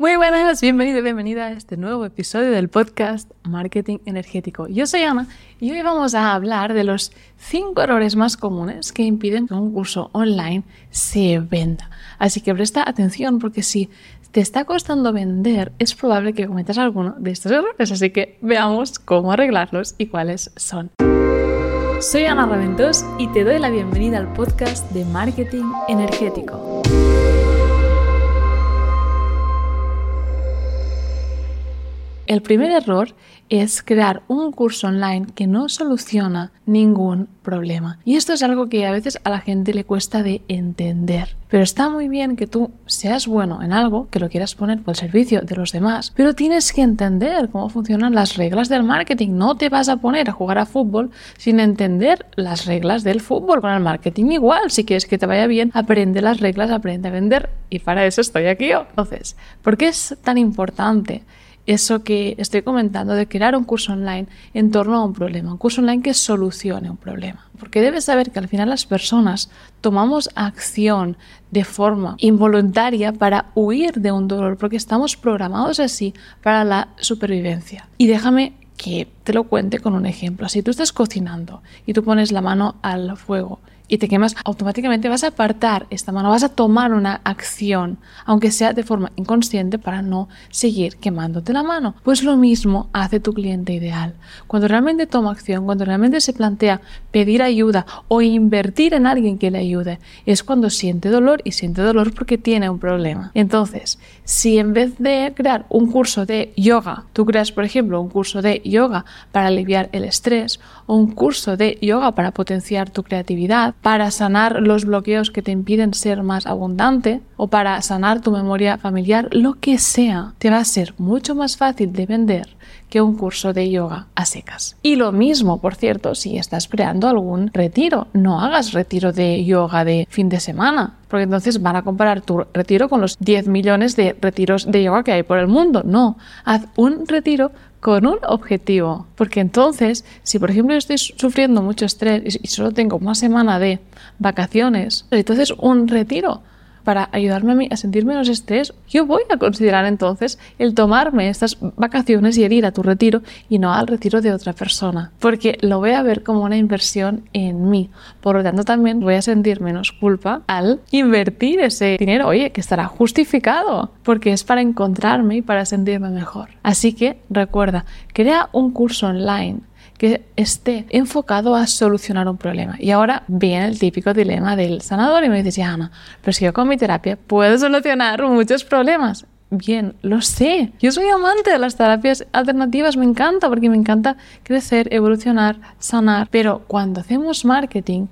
Muy buenas, bienvenido y bienvenida a este nuevo episodio del podcast Marketing Energético. Yo soy Ana y hoy vamos a hablar de los 5 errores más comunes que impiden que un curso online se venda. Así que presta atención porque si te está costando vender, es probable que cometas alguno de estos errores. Así que veamos cómo arreglarlos y cuáles son. Soy Ana Raventos y te doy la bienvenida al podcast de Marketing Energético. El primer error es crear un curso online que no soluciona ningún problema. Y esto es algo que a veces a la gente le cuesta de entender. Pero está muy bien que tú seas bueno en algo, que lo quieras poner por el servicio de los demás, pero tienes que entender cómo funcionan las reglas del marketing. No te vas a poner a jugar a fútbol sin entender las reglas del fútbol. Con el marketing igual, si quieres que te vaya bien, aprende las reglas, aprende a vender. Y para eso estoy aquí. Entonces, ¿por qué es tan importante? Eso que estoy comentando de crear un curso online en torno a un problema, un curso online que solucione un problema. Porque debes saber que al final las personas tomamos acción de forma involuntaria para huir de un dolor, porque estamos programados así para la supervivencia. Y déjame que te lo cuente con un ejemplo. Si tú estás cocinando y tú pones la mano al fuego y te quemas, automáticamente vas a apartar esta mano, vas a tomar una acción, aunque sea de forma inconsciente, para no seguir quemándote la mano. Pues lo mismo hace tu cliente ideal. Cuando realmente toma acción, cuando realmente se plantea pedir ayuda o invertir en alguien que le ayude, es cuando siente dolor y siente dolor porque tiene un problema. Entonces, si en vez de crear un curso de yoga, tú creas, por ejemplo, un curso de yoga para aliviar el estrés o un curso de yoga para potenciar tu creatividad, para sanar los bloqueos que te impiden ser más abundante o para sanar tu memoria familiar, lo que sea, te va a ser mucho más fácil de vender que un curso de yoga a secas. Y lo mismo, por cierto, si estás creando algún retiro, no hagas retiro de yoga de fin de semana, porque entonces van a comparar tu retiro con los 10 millones de retiros de yoga que hay por el mundo. No, haz un retiro con un objetivo. Porque entonces, si por ejemplo estoy sufriendo mucho estrés y solo tengo una semana de vacaciones, entonces un retiro para ayudarme a mí a sentir menos estrés, yo voy a considerar entonces el tomarme estas vacaciones y el ir a tu retiro y no al retiro de otra persona, porque lo voy a ver como una inversión en mí. Por lo tanto, también voy a sentir menos culpa al invertir ese dinero, oye, que estará justificado, porque es para encontrarme y para sentirme mejor. Así que recuerda, crea un curso online que esté enfocado a solucionar un problema. Y ahora viene el típico dilema del sanador y me dices, ya Ana, pero si yo con mi terapia puedo solucionar muchos problemas. Bien, lo sé. Yo soy amante de las terapias alternativas, me encanta porque me encanta crecer, evolucionar, sanar. Pero cuando hacemos marketing,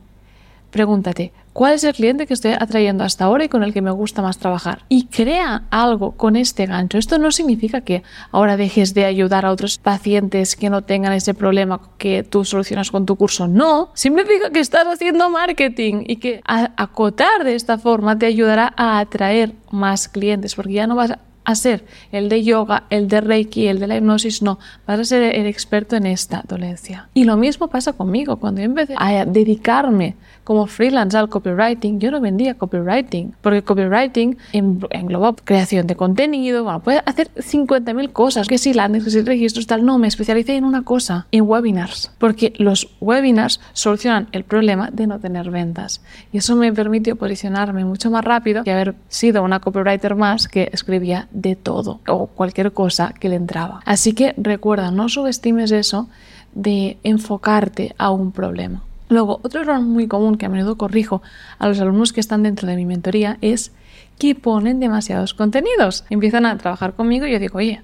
pregúntate, ¿cuál es el cliente que estoy atrayendo hasta ahora y con el que me gusta más trabajar? Y crea algo con este gancho. Esto no significa que ahora dejes de ayudar a otros pacientes que no tengan ese problema que tú solucionas con tu curso. No, significa que estás haciendo marketing y que acotar de esta forma te ayudará a atraer más clientes porque ya no vas a a ser el de yoga, el de reiki, el de la hipnosis, no, vas a ser el experto en esta dolencia. Y lo mismo pasa conmigo, cuando yo empecé a dedicarme como freelance al copywriting, yo no vendía copywriting, porque copywriting engloba creación de contenido, bueno, puede hacer 50.000 cosas, que si landings, que si registros, tal, no, me especialicé en una cosa, en webinars, porque los webinars solucionan el problema de no tener ventas. Y eso me permitió posicionarme mucho más rápido que haber sido una copywriter más que escribía de todo o cualquier cosa que le entraba. Así que recuerda, no subestimes eso de enfocarte a un problema. Luego, otro error muy común que a menudo corrijo a los alumnos que están dentro de mi mentoría es que ponen demasiados contenidos. Empiezan a trabajar conmigo y yo digo, oye,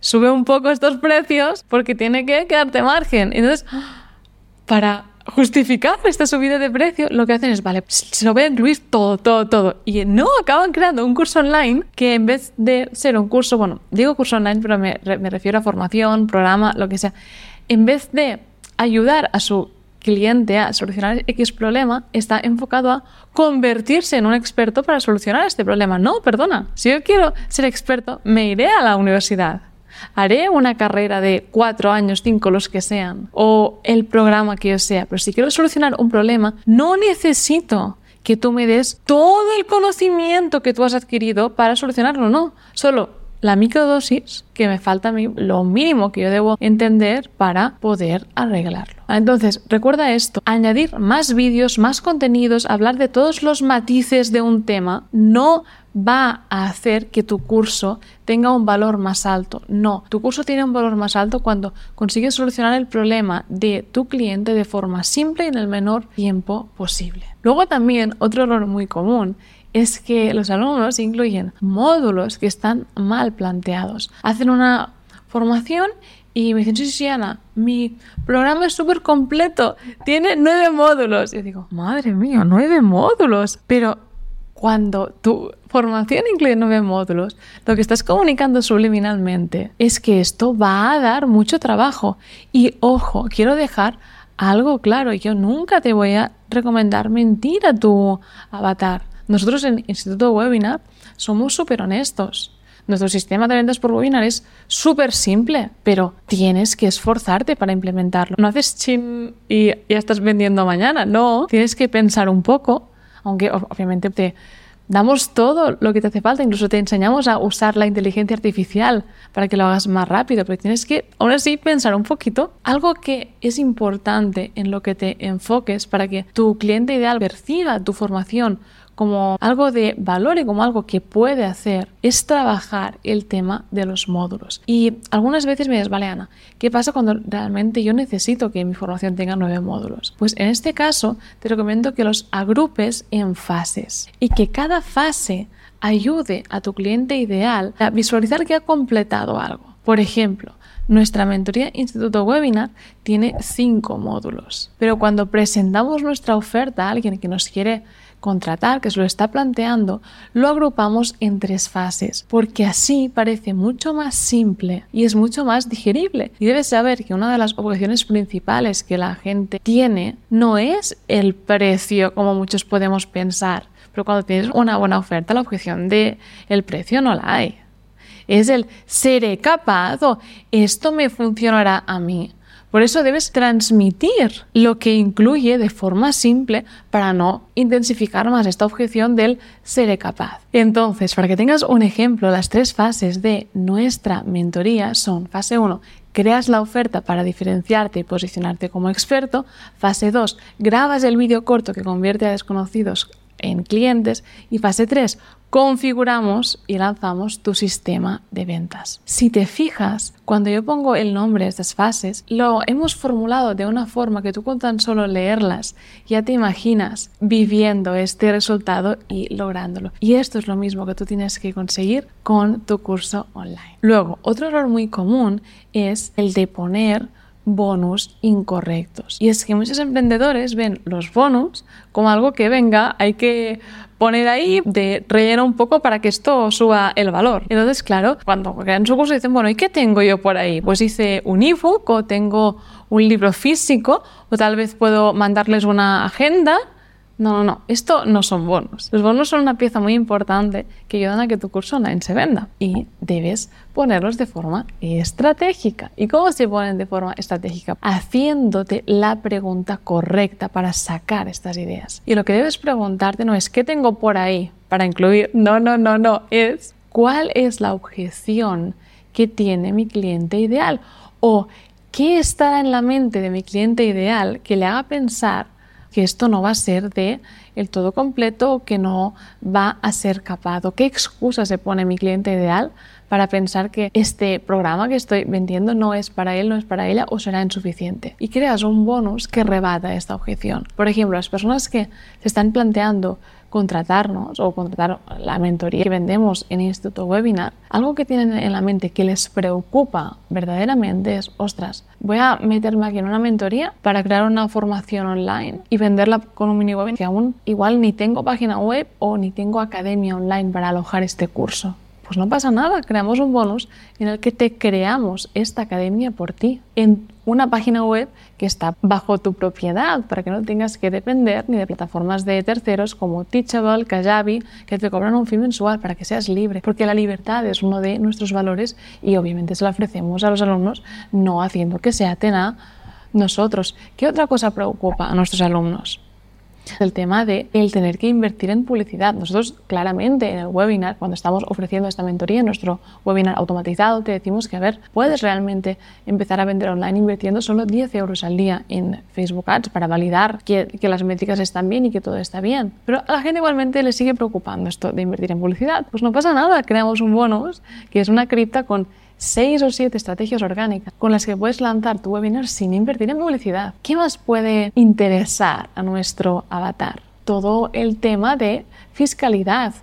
sube un poco estos precios porque tiene que quedarte margen. Entonces, para justificar esta subida de precio, lo que hacen es, vale, se lo voy a incluir todo, todo, todo. Y no, acaban creando un curso online que en vez de ser un curso, bueno, digo curso online, pero me, me refiero a formación, programa, lo que sea, en vez de ayudar a su cliente a solucionar X problema, está enfocado a convertirse en un experto para solucionar este problema. No, perdona, si yo quiero ser experto, me iré a la universidad. Haré una carrera de cuatro años, cinco, los que sean, o el programa que yo sea, pero si quiero solucionar un problema, no necesito que tú me des todo el conocimiento que tú has adquirido para solucionarlo, no, solo la microdosis que me falta a mí, lo mínimo que yo debo entender para poder arreglarlo. Entonces, recuerda esto, añadir más vídeos, más contenidos, hablar de todos los matices de un tema, no va a hacer que tu curso tenga un valor más alto. No, tu curso tiene un valor más alto cuando consigues solucionar el problema de tu cliente de forma simple y en el menor tiempo posible. Luego también otro error muy común es que los alumnos incluyen módulos que están mal planteados. Hacen una formación y me dicen, sí, sí, Ana, mi programa es súper completo, tiene nueve módulos. Y yo digo, madre mía, nueve módulos. Pero cuando tu formación incluye nueve módulos, lo que estás comunicando subliminalmente es que esto va a dar mucho trabajo. Y ojo, quiero dejar algo claro, yo nunca te voy a recomendar mentir a tu avatar. Nosotros en Instituto Webinar somos súper honestos. Nuestro sistema de ventas por webinar es súper simple, pero tienes que esforzarte para implementarlo. No haces chin y ya estás vendiendo mañana. No, tienes que pensar un poco, aunque obviamente te damos todo lo que te hace falta, incluso te enseñamos a usar la inteligencia artificial para que lo hagas más rápido, pero tienes que aún así pensar un poquito. Algo que es importante en lo que te enfoques para que tu cliente ideal perciba tu formación como algo de valor y como algo que puede hacer es trabajar el tema de los módulos. Y algunas veces me dices, vale Ana, ¿qué pasa cuando realmente yo necesito que mi formación tenga nueve módulos? Pues en este caso te recomiendo que los agrupes en fases y que cada fase ayude a tu cliente ideal a visualizar que ha completado algo. Por ejemplo, nuestra mentoría Instituto Webinar tiene cinco módulos, pero cuando presentamos nuestra oferta a alguien que nos quiere contratar, que se lo está planteando, lo agrupamos en tres fases, porque así parece mucho más simple y es mucho más digerible. Y debes saber que una de las objeciones principales que la gente tiene no es el precio, como muchos podemos pensar, pero cuando tienes una buena oferta, la objeción de el precio no la hay. Es el seré capaz o esto me funcionará a mí. Por eso debes transmitir lo que incluye de forma simple para no intensificar más esta objeción del seré capaz. Entonces, para que tengas un ejemplo, las tres fases de nuestra mentoría son fase 1, creas la oferta para diferenciarte y posicionarte como experto. Fase 2, grabas el vídeo corto que convierte a desconocidos en clientes. Y fase 3, configuramos y lanzamos tu sistema de ventas. Si te fijas, cuando yo pongo el nombre de estas fases, lo hemos formulado de una forma que tú con tan solo leerlas ya te imaginas viviendo este resultado y lográndolo. Y esto es lo mismo que tú tienes que conseguir con tu curso online. Luego, otro error muy común es el de poner bonus incorrectos. Y es que muchos emprendedores ven los bonus como algo que venga, hay que poner ahí de relleno un poco para que esto suba el valor. Entonces, claro, cuando crean su curso dicen, bueno, ¿y qué tengo yo por ahí? Pues hice un ebook o tengo un libro físico o tal vez puedo mandarles una agenda no, no, no. Esto no son bonos. Los bonos son una pieza muy importante que ayudan a que tu curso online se venda y debes ponerlos de forma estratégica. ¿Y cómo se ponen de forma estratégica? Haciéndote la pregunta correcta para sacar estas ideas. Y lo que debes preguntarte no es ¿qué tengo por ahí para incluir? No, no, no, no. Es ¿cuál es la objeción que tiene mi cliente ideal? O ¿qué está en la mente de mi cliente ideal que le haga pensar que esto no va a ser de el todo completo o que no va a ser capaz qué excusa se pone mi cliente ideal para pensar que este programa que estoy vendiendo no es para él, no es para ella o será insuficiente. Y creas un bonus que rebata esta objeción. Por ejemplo, las personas que se están planteando contratarnos o contratar la mentoría que vendemos en Instituto Webinar, algo que tienen en la mente que les preocupa verdaderamente es, ostras, voy a meterme aquí en una mentoría para crear una formación online y venderla con un mini webinar que aún igual ni tengo página web o ni tengo academia online para alojar este curso. Pues no pasa nada, creamos un bonus en el que te creamos esta academia por ti en una página web que está bajo tu propiedad para que no tengas que depender ni de plataformas de terceros como Teachable, Kajabi, que te cobran un fin mensual para que seas libre, porque la libertad es uno de nuestros valores y obviamente se la ofrecemos a los alumnos no haciendo que se aten a nosotros. ¿Qué otra cosa preocupa a nuestros alumnos? El tema de el tener que invertir en publicidad. Nosotros claramente en el webinar, cuando estamos ofreciendo esta mentoría, en nuestro webinar automatizado, te decimos que, a ver, puedes realmente empezar a vender online invirtiendo solo 10 euros al día en Facebook Ads para validar que, que las métricas están bien y que todo está bien. Pero a la gente igualmente le sigue preocupando esto de invertir en publicidad. Pues no pasa nada, creamos un bonus que es una cripta con seis o siete estrategias orgánicas con las que puedes lanzar tu webinar sin invertir en publicidad. ¿Qué más puede interesar a nuestro avatar? Todo el tema de fiscalidad.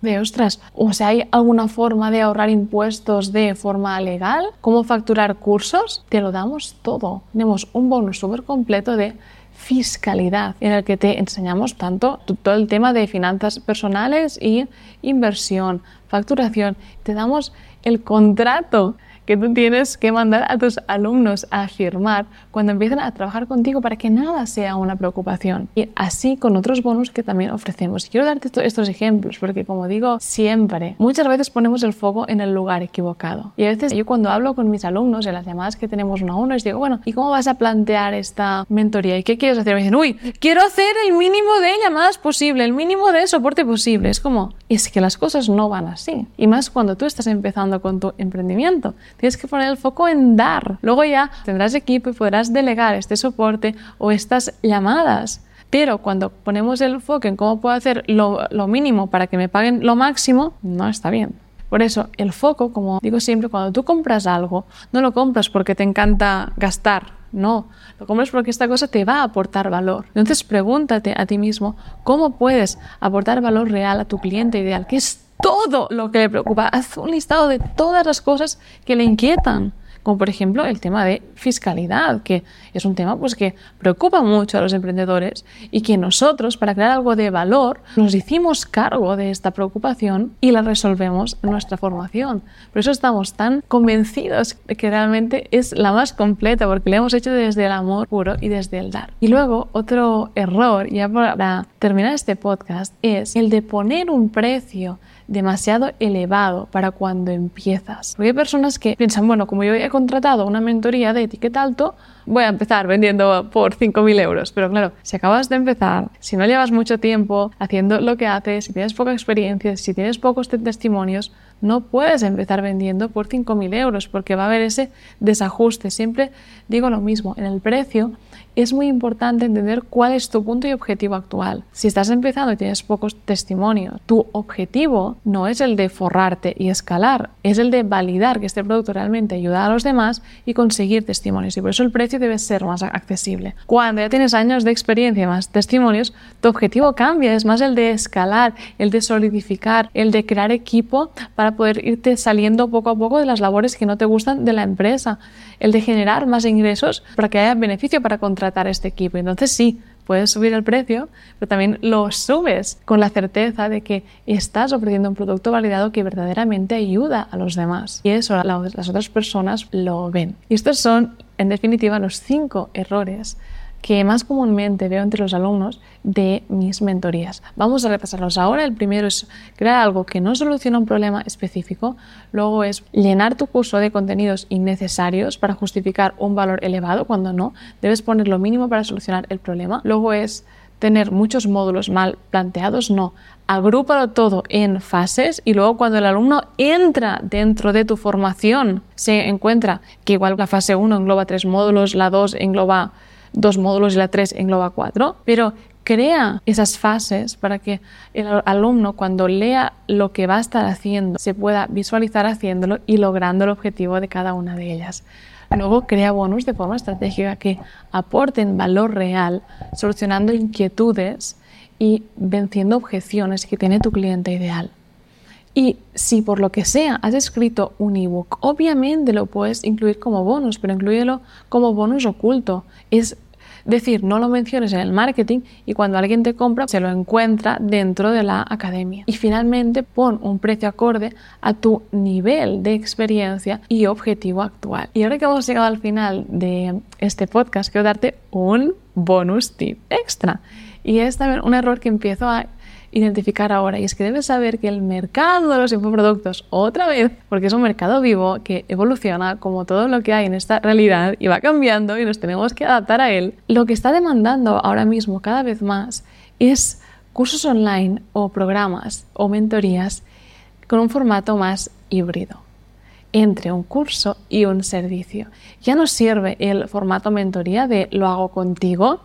De ostras, o sea, ¿hay alguna forma de ahorrar impuestos de forma legal? ¿Cómo facturar cursos? Te lo damos todo. Tenemos un bonus súper completo de fiscalidad, en el que te enseñamos tanto todo el tema de finanzas personales y inversión, facturación. Te damos el contrato que tú tienes que mandar a tus alumnos a firmar cuando empiezan a trabajar contigo para que nada sea una preocupación. Y así con otros bonos que también ofrecemos. quiero darte estos ejemplos porque como digo siempre, muchas veces ponemos el foco en el lugar equivocado. Y a veces yo cuando hablo con mis alumnos en las llamadas que tenemos uno a uno, les digo, bueno, ¿y cómo vas a plantear esta mentoría? ¿Y qué quieres hacer? Me dicen, uy, quiero hacer el mínimo de llamadas posible, el mínimo de soporte posible. Es como, es que las cosas no van así. Y más cuando tú estás empezando con tu emprendimiento. Tienes que poner el foco en dar. Luego ya tendrás equipo y podrás delegar este soporte o estas llamadas. Pero cuando ponemos el foco en cómo puedo hacer lo, lo, mínimo para que me paguen lo máximo, no está bien. Por eso, el foco, como digo siempre, cuando tú compras algo, no lo compras porque te encanta gastar, no, lo compras porque esta cosa te va a aportar valor. Entonces pregúntate a ti mismo cómo puedes aportar valor real a tu cliente ideal, que es todo lo que le preocupa. Haz un listado de todas las cosas que le inquietan como por ejemplo el tema de fiscalidad, que es un tema pues, que preocupa mucho a los emprendedores y que nosotros, para crear algo de valor, nos hicimos cargo de esta preocupación y la resolvemos en nuestra formación. Por eso estamos tan convencidos de que realmente es la más completa, porque la hemos hecho desde el amor puro y desde el dar. Y luego, otro error, ya para terminar este podcast, es el de poner un precio demasiado elevado para cuando empiezas. Hay personas que piensan, bueno, como yo he contratado una mentoría de etiqueta alto, voy a empezar vendiendo por 5.000 euros. Pero claro, si acabas de empezar, si no llevas mucho tiempo haciendo lo que haces, si tienes poca experiencia, si tienes pocos testimonios, no puedes empezar vendiendo por 5.000 euros porque va a haber ese desajuste. Siempre digo lo mismo, en el precio es muy importante entender cuál es tu punto y objetivo actual. Si estás empezando y tienes pocos testimonios, tu objetivo no es el de forrarte y escalar, es el de validar que este producto realmente ayuda a los demás y conseguir testimonios. Y por eso el precio debe ser más accesible. Cuando ya tienes años de experiencia y más testimonios, tu objetivo cambia, es más el de escalar, el de solidificar, el de crear equipo para poder irte saliendo poco a poco de las labores que no te gustan de la empresa, el de generar más ingresos para que haya beneficio para contratar este equipo. Entonces sí, puedes subir el precio, pero también lo subes con la certeza de que estás ofreciendo un producto validado que verdaderamente ayuda a los demás. Y eso las otras personas lo ven. Y estos son, en definitiva, los cinco errores que más comúnmente veo entre los alumnos de mis mentorías. Vamos a repasarlos ahora. El primero es crear algo que no soluciona un problema específico. Luego es llenar tu curso de contenidos innecesarios para justificar un valor elevado cuando no. Debes poner lo mínimo para solucionar el problema. Luego es tener muchos módulos mal planteados, no. Agrúpalo todo en fases y luego cuando el alumno entra dentro de tu formación se encuentra que igual la fase 1 engloba tres módulos, la 2 engloba dos módulos y la tres engloba cuatro, pero crea esas fases para que el alumno cuando lea lo que va a estar haciendo se pueda visualizar haciéndolo y logrando el objetivo de cada una de ellas. Luego crea bonus de forma estratégica que aporten valor real, solucionando inquietudes y venciendo objeciones que tiene tu cliente ideal. Y si por lo que sea has escrito un ebook, obviamente lo puedes incluir como bonus, pero incluyelo como bonus oculto. Es decir, no lo menciones en el marketing y cuando alguien te compra se lo encuentra dentro de la academia. Y finalmente pon un precio acorde a tu nivel de experiencia y objetivo actual. Y ahora que hemos llegado al final de este podcast, quiero darte un bonus tip extra. Y es también un error que empiezo a identificar ahora y es que debes saber que el mercado de los infoproductos, otra vez, porque es un mercado vivo que evoluciona como todo lo que hay en esta realidad y va cambiando y nos tenemos que adaptar a él, lo que está demandando ahora mismo cada vez más es cursos online o programas o mentorías con un formato más híbrido entre un curso y un servicio. Ya no sirve el formato mentoría de lo hago contigo,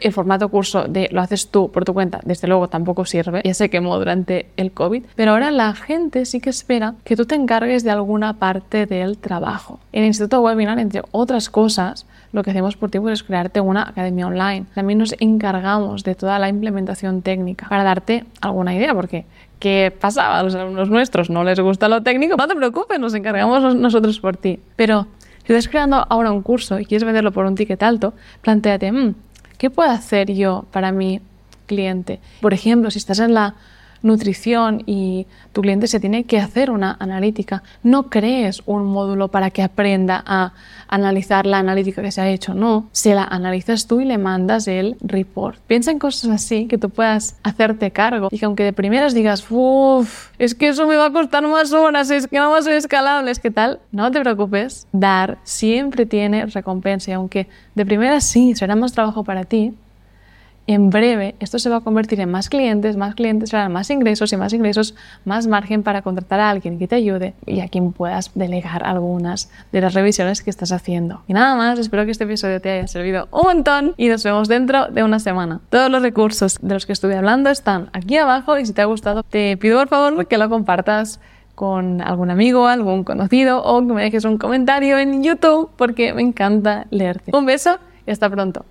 el formato curso de lo haces tú por tu cuenta, desde luego tampoco sirve, ya se quemó durante el COVID, pero ahora la gente sí que espera que tú te encargues de alguna parte del trabajo. En el Instituto Webinar, entre otras cosas, lo que hacemos por ti pues, es crearte una academia online. También nos encargamos de toda la implementación técnica para darte alguna idea, porque ¿qué pasaba? Los alumnos nuestros no les gusta lo técnico, no te preocupes, nos encargamos nosotros por ti. Pero si estás creando ahora un curso y quieres venderlo por un ticket alto, planteate, mm, ¿qué puedo hacer yo para mi cliente? Por ejemplo, si estás en la nutrición y tu cliente se tiene que hacer una analítica. No crees un módulo para que aprenda a analizar la analítica que se ha hecho, no. Se la analizas tú y le mandas el report. Piensa en cosas así que tú puedas hacerte cargo y que aunque de primeras digas, uff, es que eso me va a costar más horas, es que no a ser escalable, es que tal, no te preocupes. Dar siempre tiene recompensa y aunque de primeras sí será más trabajo para ti, en breve esto se va a convertir en más clientes, más clientes serán más ingresos y más ingresos, más margen para contratar a alguien que te ayude y a quien puedas delegar algunas de las revisiones que estás haciendo. Y nada más, espero que este episodio te haya servido un montón y nos vemos dentro de una semana. Todos los recursos de los que estuve hablando están aquí abajo y si te ha gustado te pido por favor que lo compartas con algún amigo, algún conocido o que me dejes un comentario en YouTube porque me encanta leerte. Un beso y hasta pronto.